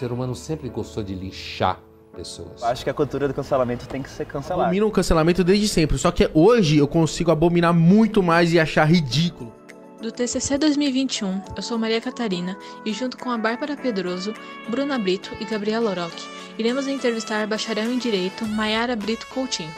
ser humano sempre gostou de lixar pessoas. Acho que a cultura do cancelamento tem que ser cancelada. Abomino o cancelamento desde sempre, só que hoje eu consigo abominar muito mais e achar ridículo. Do TCC 2021, eu sou Maria Catarina e junto com a Bárbara Pedroso, Bruna Brito e Gabriela Orochi, iremos entrevistar a bacharel em Direito Maiara Brito Coutinho.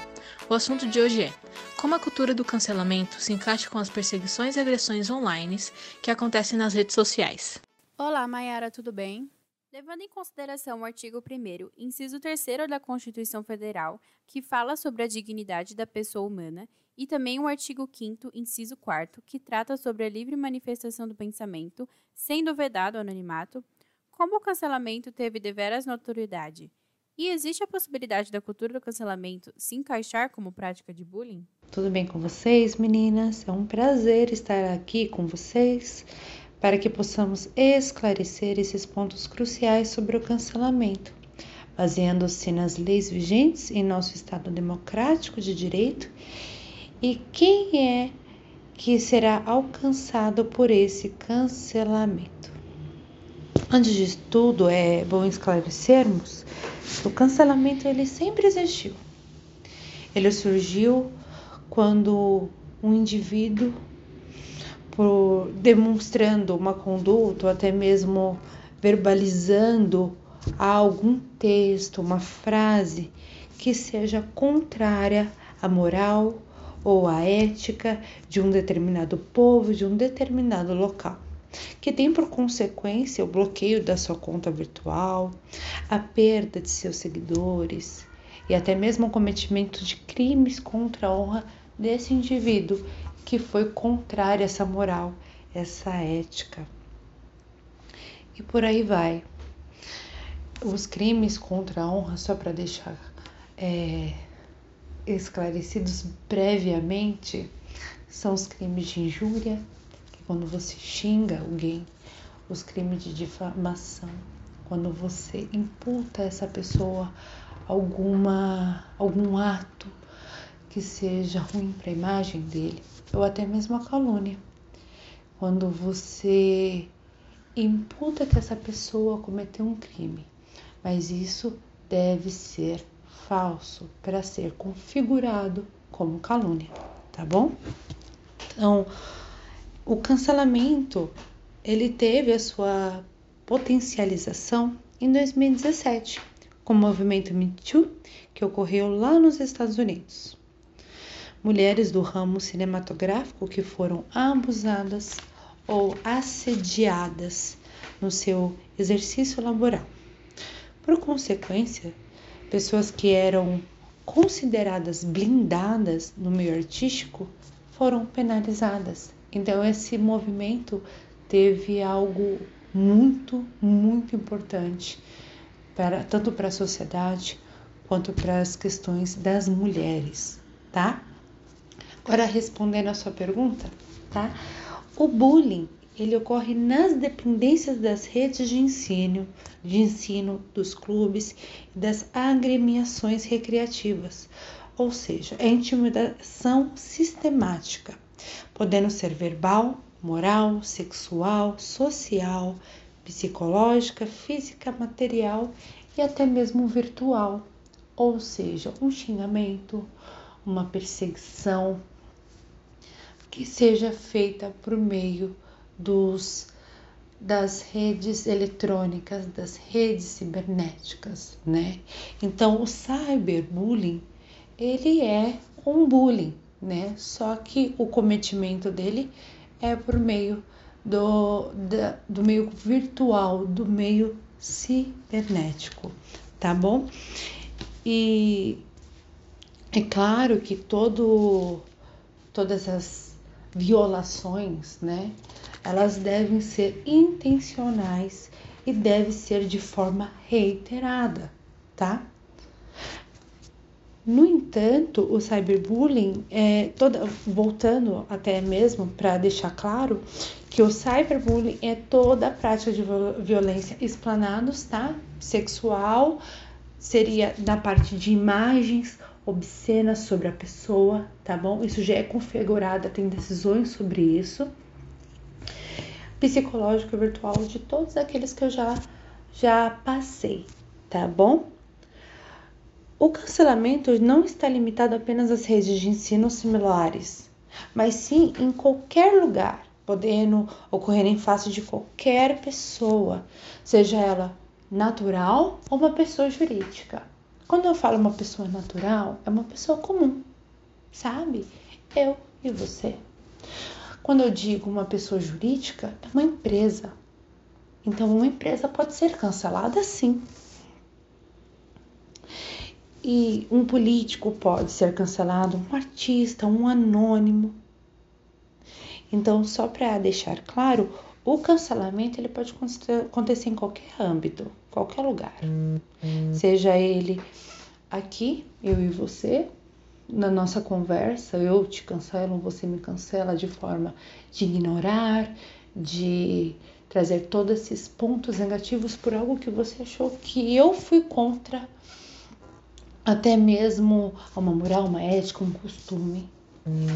O assunto de hoje é como a cultura do cancelamento se encaixa com as perseguições e agressões online que acontecem nas redes sociais. Olá, Maiara, tudo bem? Levando em consideração o artigo 1, inciso 3 da Constituição Federal, que fala sobre a dignidade da pessoa humana, e também o artigo 5, inciso 4, que trata sobre a livre manifestação do pensamento, sendo vedado o anonimato, como o cancelamento teve deveras notoriedade? E existe a possibilidade da cultura do cancelamento se encaixar como prática de bullying? Tudo bem com vocês, meninas? É um prazer estar aqui com vocês para que possamos esclarecer esses pontos cruciais sobre o cancelamento, baseando-se nas leis vigentes em nosso Estado democrático de direito e quem é que será alcançado por esse cancelamento. Antes de tudo, é bom esclarecermos que o cancelamento ele sempre existiu. Ele surgiu quando um indivíduo, por demonstrando uma conduta, ou até mesmo verbalizando algum texto, uma frase que seja contrária à moral ou a ética de um determinado povo, de um determinado local, que tem por consequência o bloqueio da sua conta virtual, a perda de seus seguidores e até mesmo o cometimento de crimes contra a honra desse indivíduo que foi contrário a essa moral, essa ética. E por aí vai. Os crimes contra a honra, só para deixar é, esclarecidos previamente são os crimes de injúria, que quando você xinga alguém, os crimes de difamação, quando você imputa a essa pessoa alguma algum ato que seja ruim para a imagem dele, ou até mesmo a calúnia. Quando você imputa que essa pessoa cometeu um crime, mas isso deve ser falso para ser configurado como calúnia, tá bom? Então, o cancelamento ele teve a sua potencialização em 2017 com o movimento Me Too, que ocorreu lá nos Estados Unidos. Mulheres do ramo cinematográfico que foram abusadas ou assediadas no seu exercício laboral. Por consequência, pessoas que eram consideradas blindadas no meio artístico foram penalizadas. Então esse movimento teve algo muito, muito importante para tanto para a sociedade quanto para as questões das mulheres, tá? Agora respondendo a sua pergunta, tá? O bullying ele ocorre nas dependências das redes de ensino, de ensino dos clubes e das agremiações recreativas, ou seja, é intimidação sistemática, podendo ser verbal, moral, sexual, social, psicológica, física, material e até mesmo virtual, ou seja, um xingamento, uma perseguição que seja feita por meio dos das redes eletrônicas, das redes cibernéticas, né? Então, o cyberbullying, ele é um bullying, né? Só que o cometimento dele é por meio do, da, do meio virtual, do meio cibernético, tá bom? E é claro que todo, todas as violações, né? elas devem ser intencionais e deve ser de forma reiterada, tá? No entanto, o cyberbullying é toda voltando até mesmo para deixar claro que o cyberbullying é toda a prática de violência explanados, tá? Sexual seria da parte de imagens obscenas sobre a pessoa, tá bom? Isso já é configurado, tem decisões sobre isso psicológico e virtual de todos aqueles que eu já já passei, tá bom? O cancelamento não está limitado apenas às redes de ensino similares, mas sim em qualquer lugar, podendo ocorrer em face de qualquer pessoa, seja ela natural ou uma pessoa jurídica. Quando eu falo uma pessoa natural, é uma pessoa comum, sabe? Eu e você. Quando eu digo uma pessoa jurídica, é uma empresa. Então, uma empresa pode ser cancelada sim. E um político pode ser cancelado, um artista, um anônimo. Então, só para deixar claro, o cancelamento ele pode acontecer em qualquer âmbito, qualquer lugar. Seja ele aqui, eu e você, na nossa conversa, eu te cancelo, você me cancela de forma de ignorar, de trazer todos esses pontos negativos por algo que você achou que eu fui contra, até mesmo uma moral, uma ética, um costume,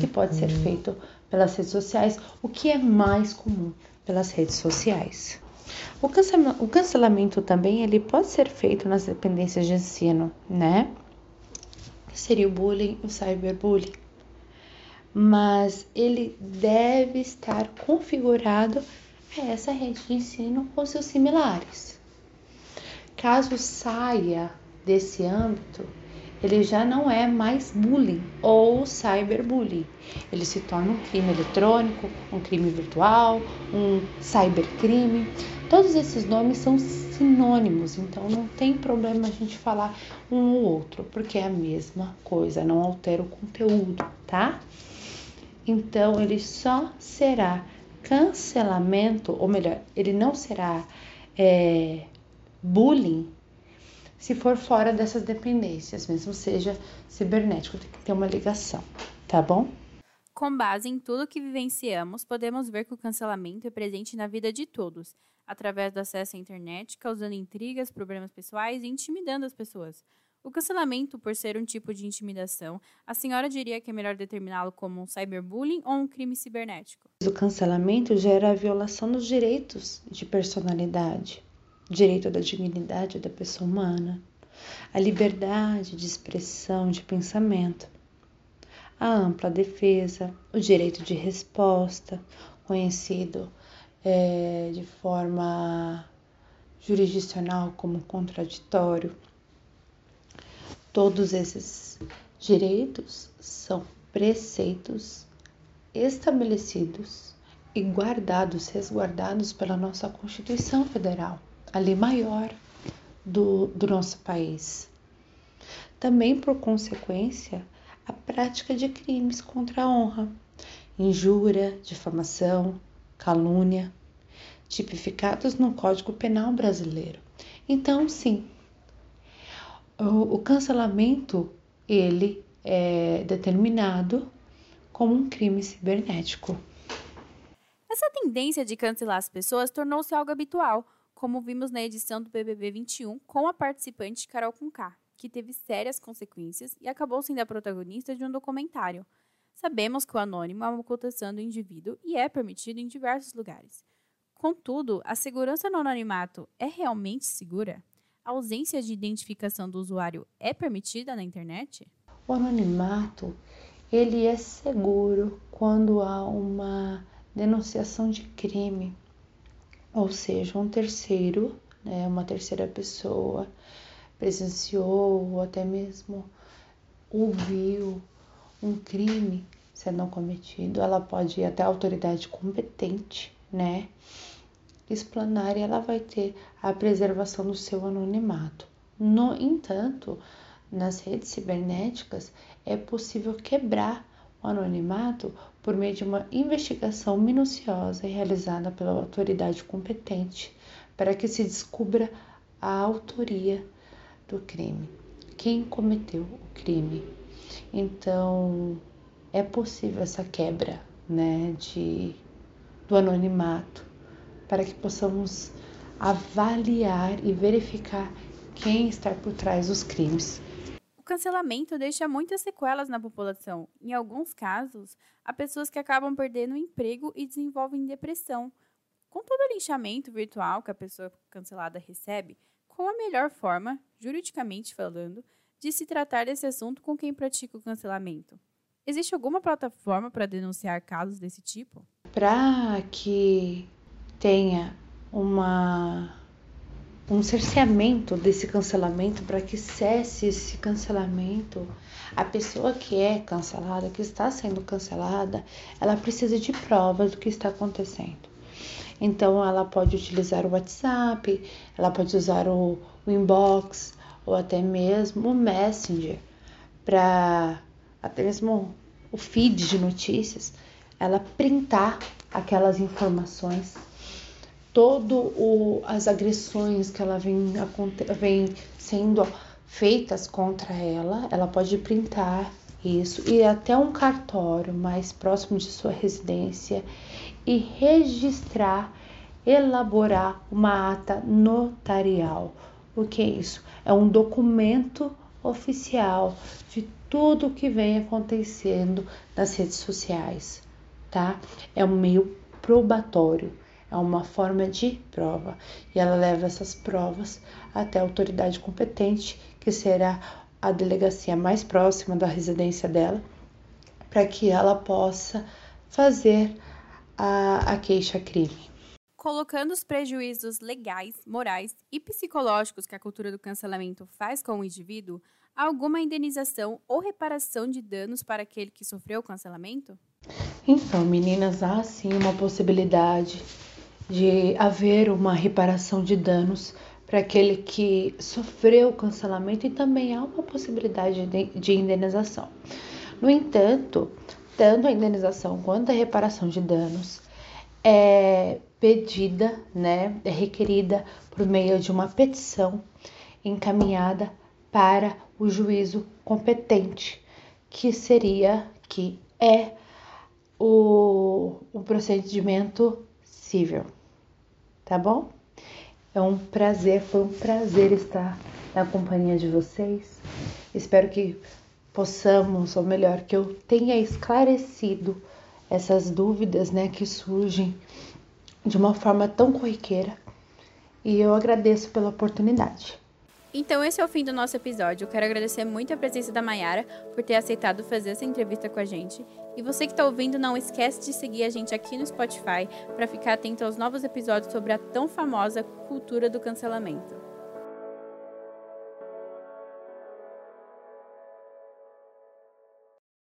que pode ser feito pelas redes sociais, o que é mais comum pelas redes sociais. O cancelamento também ele pode ser feito nas dependências de ensino, né? Seria o bullying, o cyberbullying. Mas ele deve estar configurado a essa rede de ensino ou seus similares. Caso saia desse âmbito, ele já não é mais bullying ou cyberbullying. Ele se torna um crime eletrônico, um crime virtual, um cybercrime. Todos esses nomes são sinônimos, então não tem problema a gente falar um ou outro, porque é a mesma coisa, não altera o conteúdo, tá? Então ele só será cancelamento, ou melhor, ele não será é, bullying se for fora dessas dependências, mesmo seja cibernético, tem que ter uma ligação, tá bom? Com base em tudo que vivenciamos, podemos ver que o cancelamento é presente na vida de todos, através do acesso à internet, causando intrigas, problemas pessoais e intimidando as pessoas. O cancelamento, por ser um tipo de intimidação, a senhora diria que é melhor determiná-lo como um cyberbullying ou um crime cibernético? O cancelamento gera a violação dos direitos de personalidade, direito da dignidade da pessoa humana, a liberdade de expressão, de pensamento, a ampla defesa, o direito de resposta, conhecido é, de forma jurisdicional como contraditório. Todos esses direitos são preceitos estabelecidos e guardados, resguardados pela nossa Constituição Federal a lei maior do, do nosso país. Também, por consequência, a prática de crimes contra a honra, injúria, difamação, calúnia, tipificados no Código Penal brasileiro. Então, sim, o cancelamento ele é determinado como um crime cibernético. Essa tendência de cancelar as pessoas tornou-se algo habitual, como vimos na edição do BBB 21 com a participante Carol Conká, que teve sérias consequências e acabou sendo a protagonista de um documentário. Sabemos que o anônimo é uma ocultação do indivíduo e é permitido em diversos lugares. Contudo, a segurança no anonimato é realmente segura? A ausência de identificação do usuário é permitida na internet? O anonimato ele é seguro quando há uma denunciação de crime ou seja, um terceiro, né, uma terceira pessoa presenciou ou até mesmo ouviu um crime sendo cometido, ela pode ir até a autoridade competente, né, explanar e ela vai ter a preservação do seu anonimato. No entanto, nas redes cibernéticas é possível quebrar o anonimato por meio de uma investigação minuciosa realizada pela autoridade competente para que se descubra a autoria do crime, quem cometeu o crime. Então, é possível essa quebra, né, de do anonimato para que possamos avaliar e verificar quem está por trás dos crimes cancelamento deixa muitas sequelas na população. Em alguns casos, há pessoas que acabam perdendo o emprego e desenvolvem depressão. Com todo o linchamento virtual que a pessoa cancelada recebe, qual a melhor forma, juridicamente falando, de se tratar desse assunto com quem pratica o cancelamento? Existe alguma plataforma para denunciar casos desse tipo? Para que tenha uma um cerceamento desse cancelamento, para que cesse esse cancelamento, a pessoa que é cancelada, que está sendo cancelada, ela precisa de provas do que está acontecendo. Então, ela pode utilizar o WhatsApp, ela pode usar o, o inbox ou até mesmo o Messenger para até mesmo o feed de notícias, ela printar aquelas informações todo o, as agressões que ela vem, vem sendo feitas contra ela, ela pode printar isso e até um cartório mais próximo de sua residência e registrar, elaborar uma ata notarial. O que é isso? É um documento oficial de tudo que vem acontecendo nas redes sociais, tá? É um meio probatório é uma forma de prova e ela leva essas provas até a autoridade competente, que será a delegacia mais próxima da residência dela, para que ela possa fazer a, a queixa-crime. Colocando os prejuízos legais, morais e psicológicos que a cultura do cancelamento faz com o indivíduo, há alguma indenização ou reparação de danos para aquele que sofreu o cancelamento? Então, meninas, há sim uma possibilidade de haver uma reparação de danos para aquele que sofreu o cancelamento e também há uma possibilidade de, indenização. No entanto, tanto a indenização quanto a reparação de danos é pedida, né, é requerida por meio de uma petição encaminhada para o juízo competente, que seria, que é o, o procedimento civil tá bom? É um prazer, foi um prazer estar na companhia de vocês. Espero que possamos, ou melhor, que eu tenha esclarecido essas dúvidas, né, que surgem de uma forma tão corriqueira. E eu agradeço pela oportunidade. Então, esse é o fim do nosso episódio. Eu quero agradecer muito a presença da Mayara por ter aceitado fazer essa entrevista com a gente. E você que está ouvindo, não esquece de seguir a gente aqui no Spotify para ficar atento aos novos episódios sobre a tão famosa cultura do cancelamento.